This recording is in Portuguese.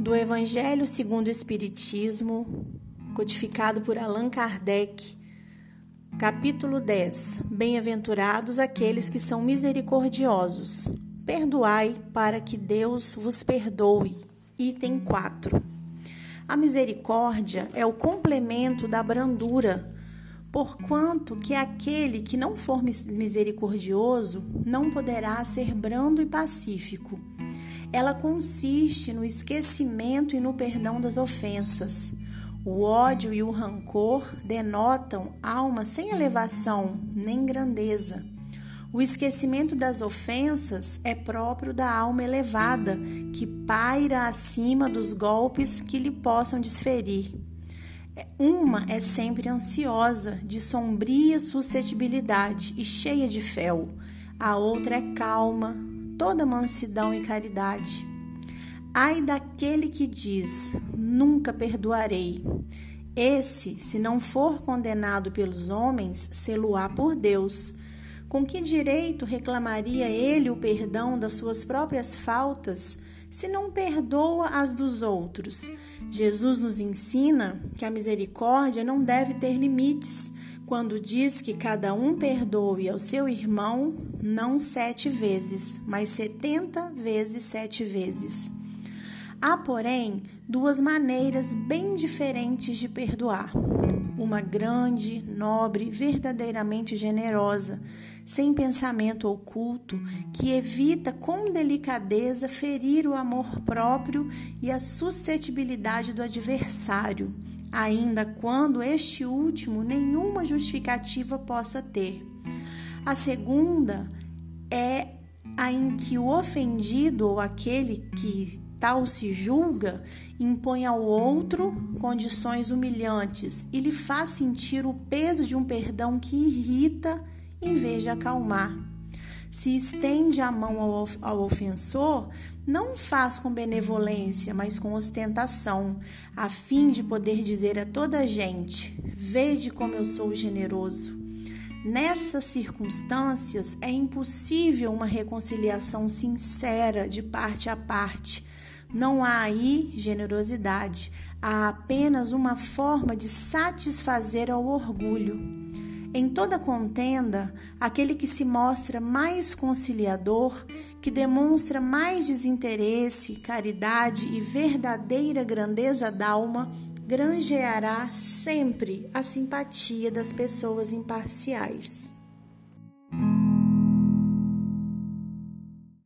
do Evangelho segundo o Espiritismo, codificado por Allan Kardec, capítulo 10. Bem-aventurados aqueles que são misericordiosos. Perdoai para que Deus vos perdoe. Item 4. A misericórdia é o complemento da brandura, porquanto que aquele que não for misericordioso não poderá ser brando e pacífico ela consiste no esquecimento e no perdão das ofensas. O ódio e o rancor denotam alma sem elevação nem grandeza. O esquecimento das ofensas é próprio da alma elevada, que paira acima dos golpes que lhe possam desferir. Uma é sempre ansiosa, de sombria suscetibilidade e cheia de fel. A outra é calma, toda mansidão e caridade. Ai daquele que diz: Nunca perdoarei. Esse, se não for condenado pelos homens, sê-lo-á por Deus. Com que direito reclamaria ele o perdão das suas próprias faltas, se não perdoa as dos outros? Jesus nos ensina que a misericórdia não deve ter limites quando diz que cada um perdoe ao seu irmão não sete vezes, mas setenta vezes sete vezes. Há, porém, duas maneiras bem diferentes de perdoar. Uma grande, nobre, verdadeiramente generosa, sem pensamento oculto, que evita com delicadeza ferir o amor próprio e a suscetibilidade do adversário ainda quando este último nenhuma justificativa possa ter. A segunda é a em que o ofendido ou aquele que tal se julga impõe ao outro condições humilhantes e lhe faz sentir o peso de um perdão que irrita em vez de acalmar. Se estende a mão ao, ao ofensor, não faz com benevolência, mas com ostentação, a fim de poder dizer a toda a gente: Vede como eu sou generoso. Nessas circunstâncias, é impossível uma reconciliação sincera de parte a parte. Não há aí generosidade, há apenas uma forma de satisfazer ao orgulho. Em toda contenda, aquele que se mostra mais conciliador, que demonstra mais desinteresse, caridade e verdadeira grandeza d'alma, granjeará sempre a simpatia das pessoas imparciais.